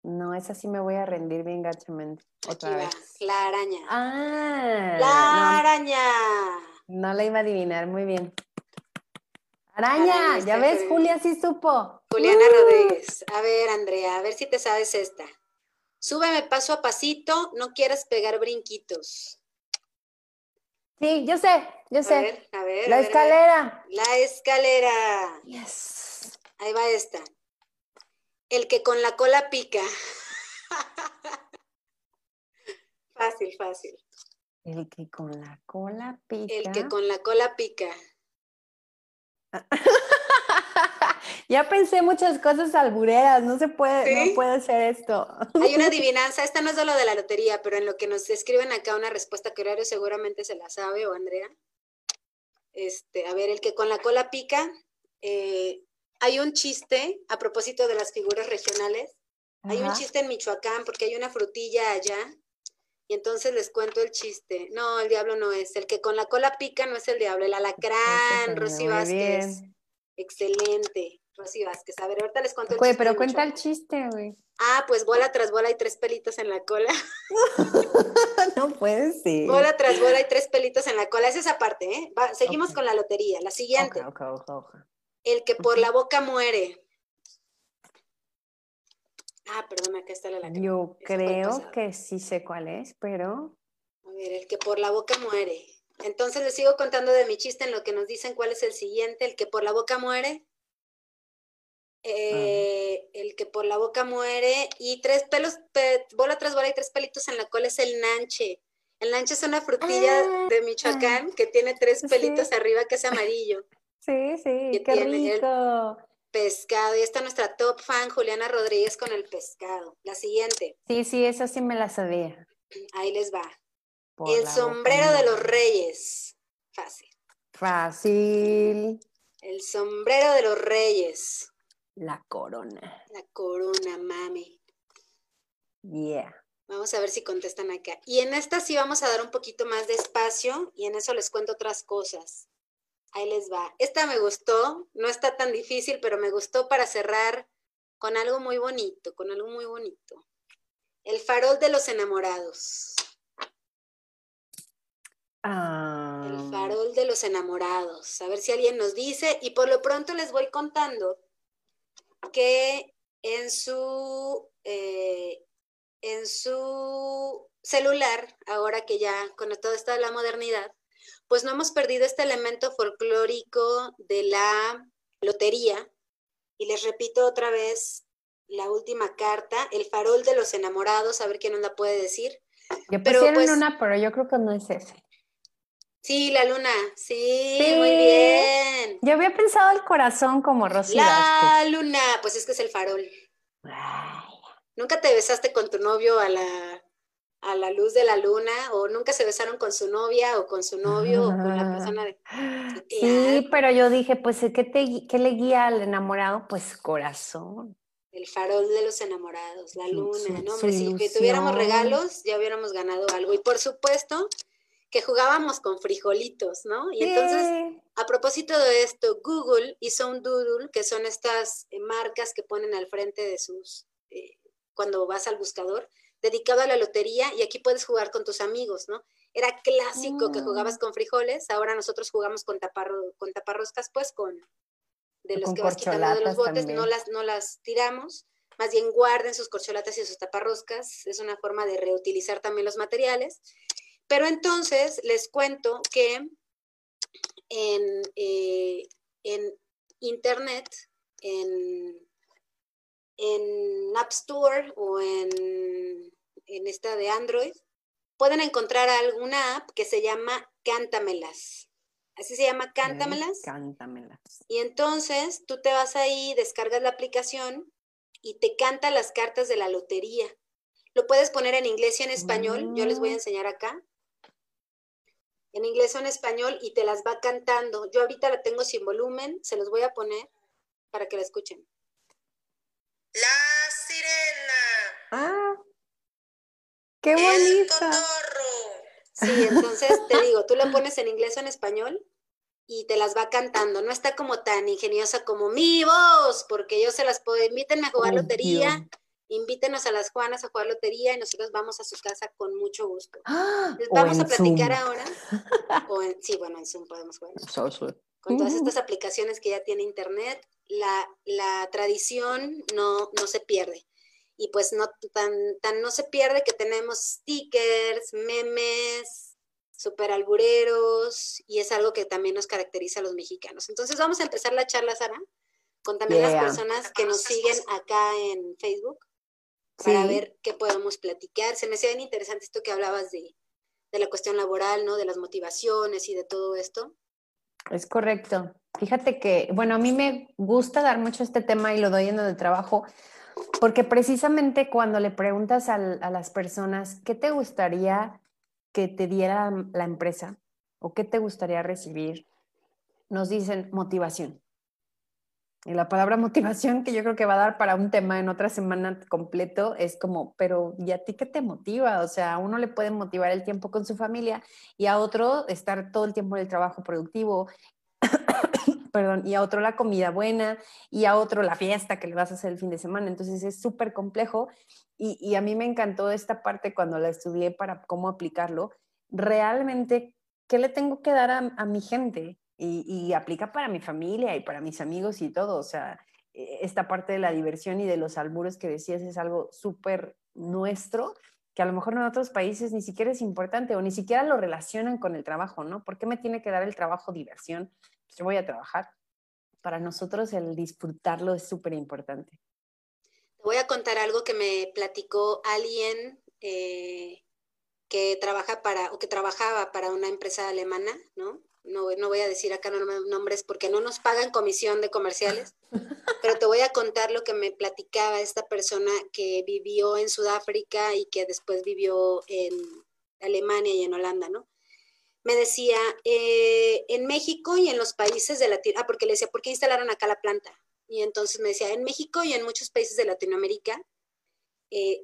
B: No, esa sí me voy a rendir bien gachamente. Otra vez.
A: La araña.
B: Ah.
A: La araña.
B: No la iba a adivinar, muy bien. Araña, ya ves, Julia sí supo.
A: Juliana uh. Rodríguez. A ver, Andrea, a ver si te sabes esta. Súbeme paso a pasito, no quieras pegar brinquitos.
B: Sí, yo sé, yo sé.
A: A ver, a ver.
B: La escalera.
A: La escalera.
B: Yes.
A: Ahí va esta. El que con la cola pica. fácil, fácil.
B: El que con la cola pica.
A: El que con la cola pica.
B: ya pensé muchas cosas albureras, no se puede, no puede ser esto.
A: Hay una adivinanza, esta no es de lo de la lotería, pero en lo que nos escriben acá una respuesta que Horario seguramente se la sabe, o Andrea. Este, a ver, el que con la cola pica, eh, hay un chiste a propósito de las figuras regionales. Hay un chiste en Michoacán porque hay una frutilla allá y entonces les cuento el chiste. No, el diablo no es. El que con la cola pica no es el diablo, el alacrán, Rosy Vázquez. Excelente, Rosy Vázquez. A ver, ahorita les cuento el chiste.
B: pero cuenta el chiste, güey.
A: Ah, pues bola tras bola y tres pelitos en la cola.
B: no puede ser.
A: Bola tras bola y tres pelitos en la cola. Es esa parte, ¿eh? seguimos con la lotería. La siguiente. el que por la boca muere. Ah, perdón, acá está la
B: Yo creo que sí sé cuál es, pero.
A: A ver, el que por la boca muere. Entonces les sigo contando de mi chiste en lo que nos dicen cuál es el siguiente. El que por la boca muere. Eh, el que por la boca muere. Y tres pelos, bola tras bola y tres pelitos en la cola es el nanche. El nanche es una frutilla ah, de Michoacán que tiene tres pelitos arriba que es amarillo.
B: Sí, sí, qué rico
A: pescado. Y está nuestra top fan, Juliana Rodríguez, con el pescado. La siguiente.
B: Sí, sí, esa sí me la sabía.
A: Ahí les va. el sombrero de los reyes. Fácil.
B: Fácil.
A: El sombrero de los reyes.
B: La corona.
A: La corona, mami.
B: Yeah.
A: Vamos a ver si contestan acá. Y en esta sí vamos a dar un poquito más de espacio y en eso les cuento otras cosas. Ahí les va. Esta me gustó, no está tan difícil, pero me gustó para cerrar con algo muy bonito, con algo muy bonito. El farol de los enamorados. El
B: ah.
A: farol de los enamorados. A ver si alguien nos dice. Y por lo pronto les voy contando que en su, eh, en su celular, ahora que ya con todo esto de la modernidad, pues no hemos perdido este elemento folclórico de la lotería, Y les repito otra vez la última carta, el farol de los enamorados, a ver quién nos la puede decir.
B: Yo pero, pusieron pues una, pero yo creo que no es ese.
A: Sí, la luna, sí, muy bien.
B: Yo había pensado el corazón como Rosy
A: La luna, pues es que es el farol. ¿Nunca te besaste con tu novio a la, a la luz de la luna? ¿O nunca se besaron con su novia o con su novio o con la persona de...
B: Sí, pero yo dije, pues, ¿qué, te, ¿qué le guía al enamorado? Pues corazón.
A: El farol de los enamorados, la luna, ¿no? si tuviéramos regalos, ya hubiéramos ganado algo. Y por supuesto que jugábamos con frijolitos, ¿no? Y entonces, a propósito de esto, Google hizo un doodle, que son estas eh, marcas que ponen al frente de sus, eh, cuando vas al buscador, dedicado a la lotería, y aquí puedes jugar con tus amigos, ¿no? Era clásico que jugabas mm. con frijoles, ahora nosotros jugamos con, taparro, con taparroscas, pues con de los que vas quitando de los botes, no las, no las tiramos, más bien guarden sus corcholatas y sus taparroscas, es una forma de reutilizar también los materiales. Pero entonces les cuento que en, eh, Internet, en, App Store o en, en esta de Android, pueden encontrar alguna app que se llama Cántamelas. Así se llama Cántamelas.
B: Cántamelas.
A: Y entonces tú te vas ahí, descargas la aplicación y te canta las cartas de la lotería. Lo puedes poner en inglés y en español. Yo les voy a mm. enseñar acá. En inglés o en español y te las va cantando. Yo ahorita la tengo sin volumen, se los voy a poner para que la escuchen.
C: La sirena.
B: Ah, qué bonita.
A: Sí, entonces te digo, tú lo pones en inglés o en español y te las va cantando. No está como tan ingeniosa como mi voz, porque yo se las puedo. Invítenme a jugar lotería, invítenos a las Juanas a jugar lotería y nosotros vamos a su casa con mucho gusto.
B: ¡Ah!
A: vamos a platicar ahora. sí, bueno, en Zoom podemos jugar. Con todas estas aplicaciones que ya tiene Internet, la, la tradición no, no se pierde y pues no tan, tan no se pierde que tenemos stickers, memes, super albureros y es algo que también nos caracteriza a los mexicanos. Entonces vamos a empezar la charla, Sara, con también las personas que nos siguen acá en Facebook para ver qué podemos platicar. Se me hace bien interesante esto que hablabas de, de la cuestión laboral, ¿no? De las motivaciones y de todo esto.
B: Es correcto. Fíjate que, bueno, a mí me gusta dar mucho este tema y lo doy en el trabajo porque precisamente cuando le preguntas a, las personas qué te gustaría que te diera la empresa o qué te gustaría recibir, nos dicen motivación. Y la palabra motivación, que yo creo que va a dar para un tema en otra semana completo, es como, pero ¿y a ti qué te motiva? O sea, a uno le puede motivar el tiempo con su familia y a otro estar todo el tiempo en el trabajo productivo y a otro la comida buena, y a otro la fiesta que le vas a hacer el fin de semana. Entonces es súper complejo y, a mí me encantó esta parte cuando la estudié para cómo aplicarlo. Realmente, ¿qué le tengo que dar a, mi gente? Y, aplica para mi familia y para mis amigos y todo. O sea, e, esta parte de la diversión y de los alburos que decías es algo súper nuestro que a lo mejor en otros países ni siquiera es importante o ni siquiera lo relacionan con el trabajo, ¿no? ¿Por qué me tiene que dar el trabajo diversión? Yo voy a trabajar. Para nosotros el disfrutarlo es súper importante.
A: Te voy a contar algo que me platicó alguien eh, que trabaja para, o que trabajaba para una empresa alemana, ¿no? No, no voy a decir acá nombres porque no nos pagan comisión de comerciales, pero te voy a contar lo que me platicaba esta persona que vivió en Sudáfrica y que después vivió en Alemania y en Holanda, ¿no? Me decía, eh, en México y en los países de Latinoamérica, ah, porque le decía, ¿por qué instalaron acá la planta? Y entonces me decía, en México y en muchos países de Latinoamérica eh,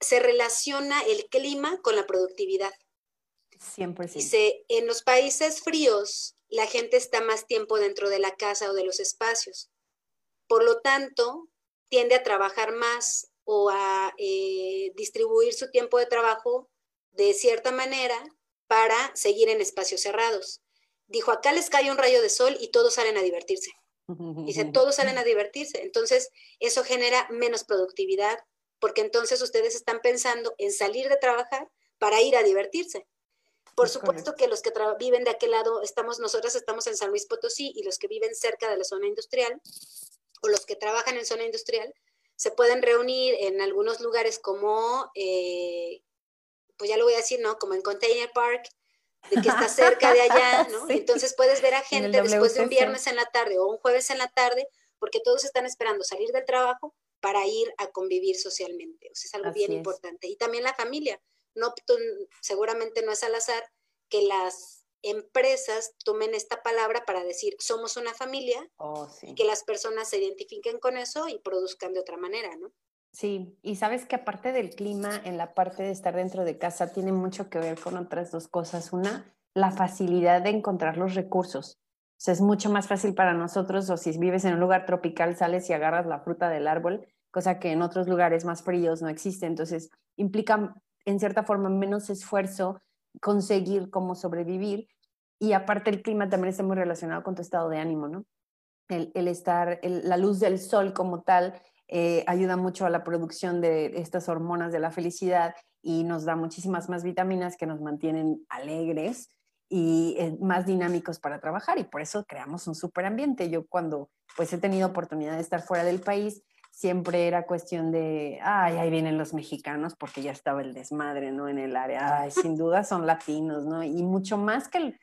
A: se relaciona el clima con la productividad.
B: 100%.
A: Dice, en los países fríos la gente está más tiempo dentro de la casa o de los espacios. Por lo tanto, tiende a trabajar más o a eh, distribuir su tiempo de trabajo de cierta manera para seguir en espacios cerrados. Dijo, acá les cae un rayo de sol y todos salen a divertirse. Dice, todos salen a divertirse. Entonces, eso genera menos productividad, porque entonces ustedes están pensando en salir de trabajar para ir a divertirse. Por supuesto que los que viven de aquel lado, estamos, nosotras estamos en San Luis Potosí y los que viven cerca de la zona industrial, o los que trabajan en zona industrial se pueden reunir en algunos lugares como, eh, pues ya lo voy a decir, ¿no? Como en Container Park, de que está cerca de allá, ¿no? Entonces puedes ver a gente después de un viernes en la tarde o un jueves en la tarde, porque todos están esperando salir del trabajo para ir a convivir socialmente. O sea, es algo bien importante. Y también la familia. No, seguramente no es al azar que las empresas tomen esta palabra para decir somos una familia
B: oh,
A: y que las personas se identifiquen con eso y produzcan de otra manera, ¿no?
B: Sí, y sabes que aparte del clima, en la parte de estar dentro de casa tiene mucho que ver con otras dos cosas. Una, la facilidad de encontrar los recursos. O sea, es mucho más fácil para nosotros, o si vives en un lugar tropical, sales y agarras la fruta del árbol, cosa que en otros lugares más fríos no existe. Entonces, implica en cierta forma menos esfuerzo conseguir cómo sobrevivir. Y aparte el clima también está muy relacionado con tu estado de ánimo, ¿no? El, el estar, la luz del sol como tal eh, ayuda mucho a la producción de estas hormonas de la felicidad y nos da muchísimas más vitaminas que nos mantienen alegres y eh, más dinámicos para trabajar y por eso creamos un súper ambiente. Yo cuando pues he tenido oportunidad de estar fuera del país, siempre era cuestión de, ay, ahí vienen los mexicanos porque ya estaba el desmadre, ¿no? En el área, ay, sin duda son latinos, ¿no? Y mucho más que,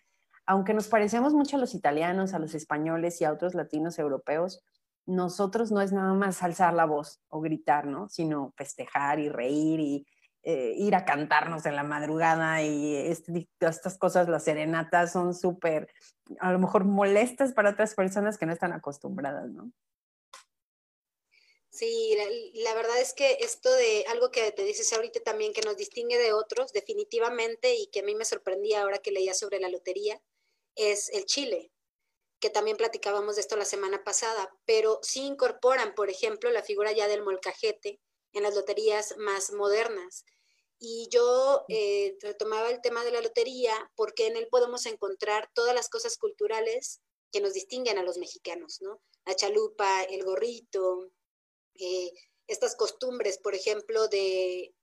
B: aunque nos parecemos mucho a los italianos, a los españoles y a otros latinos europeos, nosotros no es nada más alzar la voz o gritar, ¿no? Sino festejar y reír y eh, ir a cantarnos en la madrugada y este, estas cosas, las serenatas son súper, a lo mejor molestas para otras personas que no están acostumbradas, ¿no?
A: Sí, la, verdad es que esto de algo que te dices ahorita también que nos distingue de otros, definitivamente, y que a mí me sorprendía ahora que leía sobre la lotería, es el chile que también platicábamos de esto la semana pasada, pero sí incorporan, por ejemplo, la figura ya del molcajete en las loterías más modernas. Y yo eh, retomaba el tema de la lotería porque en él podemos encontrar todas las cosas culturales que nos distinguen a los mexicanos, ¿no? La chalupa, el gorrito, eh, estas costumbres, por ejemplo, de,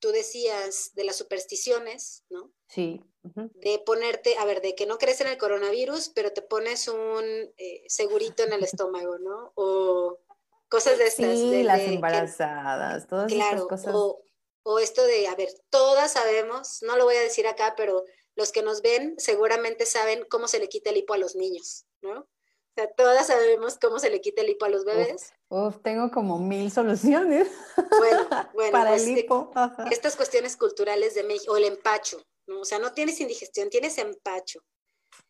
A: tú decías, de las supersticiones, ¿no?
B: Sí
A: de ponerte, a ver, de que no crees en el coronavirus, pero te pones un eh, segurito en el estómago, ¿no? O cosas de estas.
B: Sí, las embarazadas, todas estas cosas.
A: O, o esto de, a ver, todas sabemos, no lo voy a decir acá, pero los que nos ven seguramente saben cómo se le quita el hipo a los niños, ¿no? O sea, todas sabemos cómo se le quita el hipo a los bebés.
B: Uf, tengo como mil soluciones.
A: Bueno, bueno.
B: Para el pues, hipo.
A: Estas cuestiones culturales de México, o el empacho, ¿no? O sea, no tienes indigestión, tienes empacho.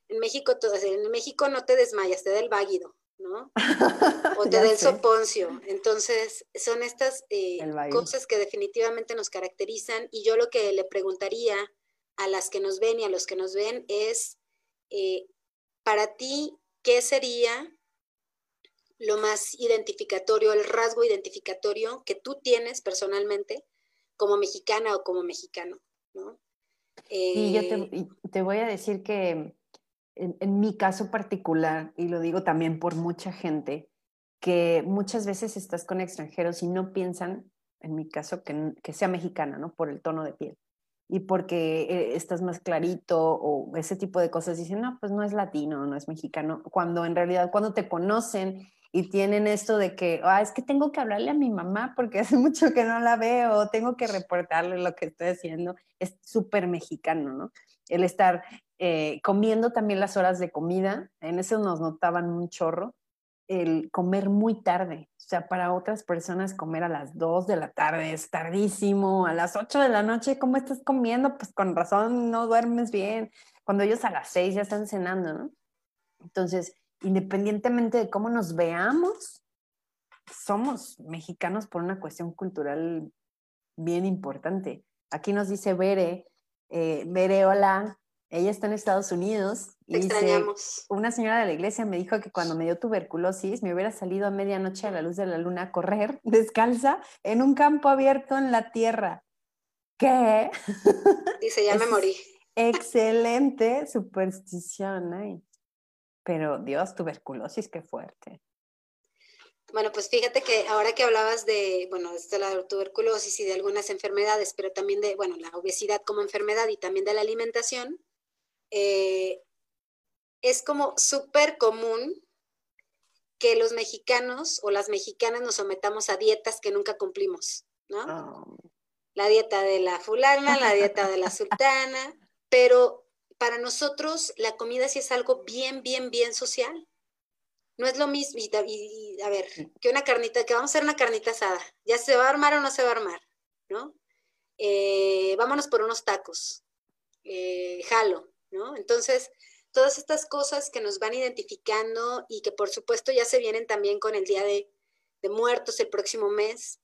A: En México, todo, en México no te desmayas, te da el váguido, ¿no? O te da el soponcio. Entonces, son estas eh, cosas que definitivamente nos caracterizan y yo lo que le preguntaría a las que nos ven y a los que nos ven es, eh, para ti, ¿qué sería lo más identificatorio, el rasgo identificatorio que tú tienes personalmente como mexicana o como mexicano? ¿no?
B: Y yo eh, te, voy a decir que en, mi caso particular, y lo digo también por mucha gente, que muchas veces estás con extranjeros y no piensan, en mi caso, que, que sea mexicana, ¿no? Por el tono de piel. Y porque eh, estás más clarito o ese tipo de cosas, dicen, no, pues no es latino, no es mexicano, cuando en realidad cuando te conocen y tienen esto de que, ah, es que tengo que hablarle a mi mamá porque hace mucho que no la veo, tengo que reportarle lo que estoy haciendo, es súper mexicano, ¿no? El estar eh, comiendo también las horas de comida, en eso nos notaban un chorro, el comer muy tarde, o sea, para otras personas comer a las 2 de la tarde es tardísimo, a las 8 de la noche, ¿cómo estás comiendo? Pues con razón no duermes bien, cuando ellos a las 6 ya están cenando, ¿no? Entonces, independientemente de cómo nos veamos, somos mexicanos por una cuestión cultural bien importante. Aquí nos dice Bere, eh, Bere, hola, ella está en Estados Unidos.
A: y extrañamos.
B: una señora de la iglesia me dijo que cuando me dio tuberculosis me hubiera salido a medianoche a la luz de la luna a correr descalza en un campo abierto en la tierra. ¿Qué?
A: Dice, ya me morí.
B: Excelente superstición. ¿eh? Pero Dios, tuberculosis, qué fuerte.
A: Bueno, pues fíjate que ahora que hablabas de, bueno, de la tuberculosis y de algunas enfermedades, pero también de, bueno, la obesidad como enfermedad y también de la alimentación, eh, es como súper común que los mexicanos o las mexicanas nos sometamos a dietas que nunca cumplimos, ¿no?
B: Oh.
A: La dieta de la fulana, la dieta de la sultana, pero para nosotros la comida sí es algo bien, bien, bien social. No es lo mismo, y, a ver, que una carnita, que vamos a hacer una carnita asada, ya se va a armar o no se va a armar, ¿no? Eh, vámonos por unos tacos, eh, jalo, ¿no? Entonces, todas estas cosas que nos van identificando y que por supuesto ya se vienen también con el Día de, Muertos el próximo mes,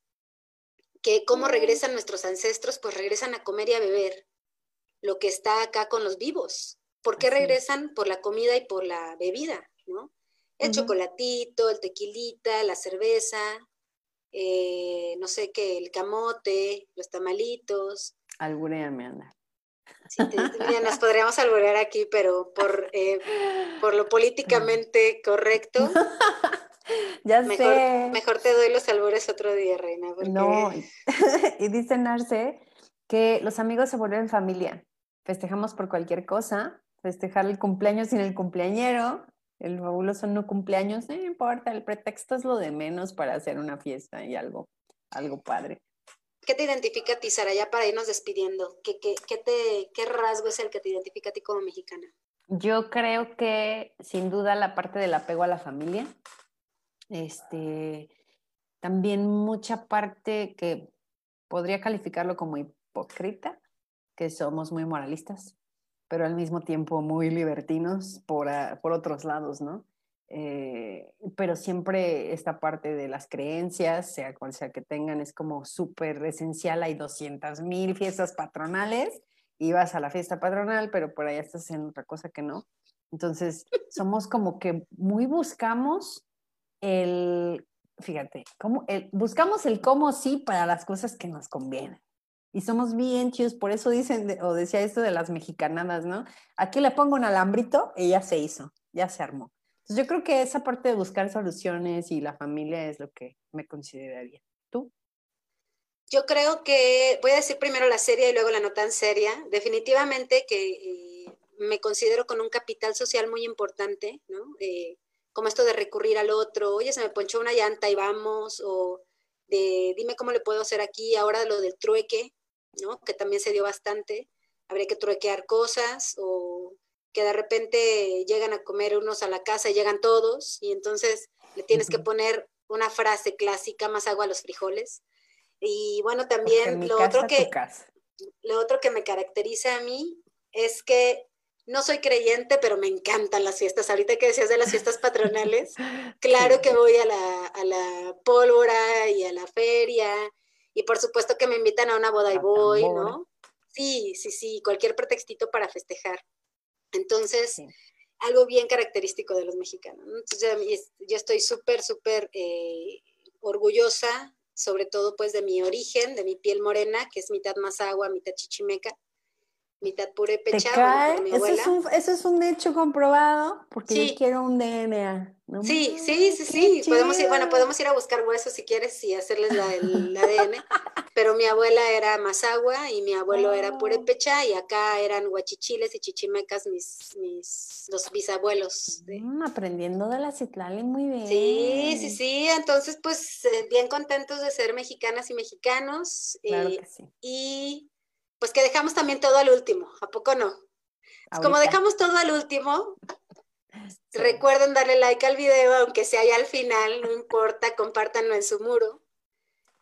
A: que cómo regresan nuestros ancestros, pues regresan a comer y a beber lo que está acá con los vivos. ¿Por qué regresan? Por la comida y por la bebida, ¿no? El chocolatito, el tequilita, la cerveza, eh, no sé qué, el camote, los tamalitos.
B: Alburéame, anda.
A: Sí, nos podríamos alburear aquí, pero por, eh, por lo políticamente correcto.
B: ya
A: mejor,
B: sé.
A: Mejor te doy los albures otro día, Reina.
B: No, y dice Narce que los amigos se vuelven familia. Festejamos por cualquier cosa, festejar el cumpleaños sin el cumpleañero, el fabuloso no cumpleaños, no importa, el pretexto es lo de menos para hacer una fiesta y algo, algo padre.
A: ¿Qué te identifica a ti, Sara, ya para irnos despidiendo? ¿Qué, qué, qué, te, ¿Qué rasgo es el que te identifica a ti como mexicana?
B: Yo creo que sin duda la parte del apego a la familia. Este, también mucha parte que podría calificarlo como hipócrita, que somos muy moralistas, pero al mismo tiempo muy libertinos por, por otros lados, ¿no? Eh, pero siempre esta parte de las creencias, sea cual sea que tengan, es como súper esencial. Hay 200 mil fiestas patronales y vas a la fiesta patronal, pero por allá estás en otra cosa que no. Entonces, somos como que muy buscamos el, fíjate, como el, buscamos el cómo sí para las cosas que nos convienen. Y somos bien chidos, por eso dicen, o decía esto de las mexicanadas, ¿no? Aquí le pongo un alambrito y ya se hizo, ya se armó yo creo que esa parte de buscar soluciones y la familia es lo que me consideraría. ¿Tú?
A: Yo creo que voy a decir primero la seria y luego la no tan seria. Definitivamente que eh, me considero con un capital social muy importante, ¿no? Eh, como esto de recurrir al otro, oye, se me ponchó una llanta y vamos, o de dime cómo le puedo hacer aquí, ahora lo del trueque, ¿no? Que también se dio bastante, habría que truequear cosas, o que de repente llegan a comer unos a la casa y llegan todos, y entonces le tienes que poner una frase clásica, más agua a los frijoles. Y bueno, también lo otro, que, lo otro que me caracteriza a mí es que no soy creyente, pero me encantan las fiestas. Ahorita que decías de las fiestas patronales, claro que voy a la, a la pólvora y a la feria, y por supuesto que me invitan a una boda y voy, ¿no? Sí, sí, sí, cualquier pretextito para festejar. Entonces, algo bien característico de los mexicanos. Entonces, yo estoy súper, súper eh, orgullosa, sobre todo pues de mi origen, de mi piel morena, que es mitad agua, mitad chichimeca mitad purépecha.
B: ¿Te Eso, es un, eso es un hecho comprobado, porque yo quiero un DNA.
A: sí, sí, sí, sí. Podemos ir, bueno, podemos ir a buscar huesos si quieres y hacerles la, el ADN. pero mi abuela era Mazagua y mi abuelo era purépecha y acá eran huachichiles y chichimecas mis, mis los bisabuelos.
B: Mm, aprendiendo de la Citlali muy bien.
A: Sí, sí, sí. Entonces, pues, eh, bien contentos de ser mexicanas y mexicanos.
B: Claro eh, que sí.
A: Y pues que dejamos también todo al último, ¿a poco no? Como dejamos todo al último, recuerden darle like al video, aunque sea ya al final, no importa, compártanlo en su muro.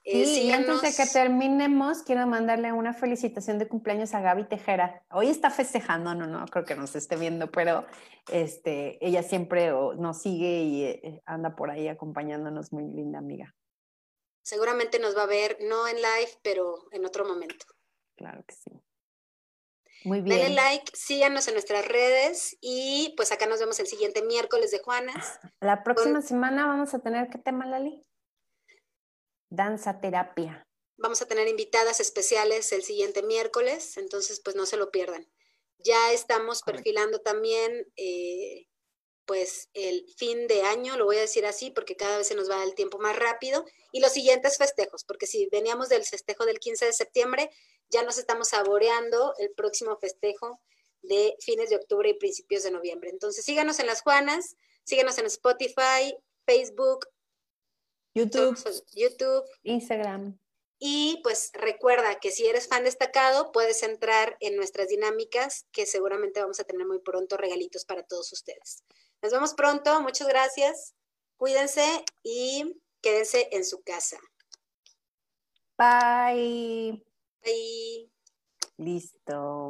B: Eh, sí, y antes de que terminemos, quiero mandarle una felicitación de cumpleaños a Gaby Tejera. Hoy está festejando, no, no, creo que nos esté viendo, pero este, ella siempre nos sigue y eh, anda por ahí acompañándonos, muy linda amiga.
A: Seguramente nos va a ver, no en live, pero en otro momento.
B: Claro que sí. Muy bien.
A: Denle like, síganos en nuestras redes y pues acá nos vemos el siguiente miércoles de Juanas.
B: La próxima semana vamos a tener, ¿qué tema, Lali? Danza terapia.
A: Vamos a tener invitadas especiales el siguiente miércoles, entonces pues no se lo pierdan. Ya estamos perfilando también eh, pues el fin de año, lo voy a decir así porque cada vez se nos va el tiempo más rápido, y los siguientes festejos, porque si veníamos del festejo del 15 de septiembre, ya nos estamos saboreando el próximo festejo de fines de octubre y principios de noviembre. Entonces síganos en las Juanas, síganos en Spotify, Facebook,
B: YouTube,
A: YouTube,
B: Instagram.
A: Y pues recuerda que si eres fan destacado, puedes entrar en nuestras dinámicas, que seguramente vamos a tener muy pronto regalitos para todos ustedes. Nos vemos pronto, muchas gracias. Cuídense y quédense en su casa.
B: Bye.
A: Bye.
B: Listo.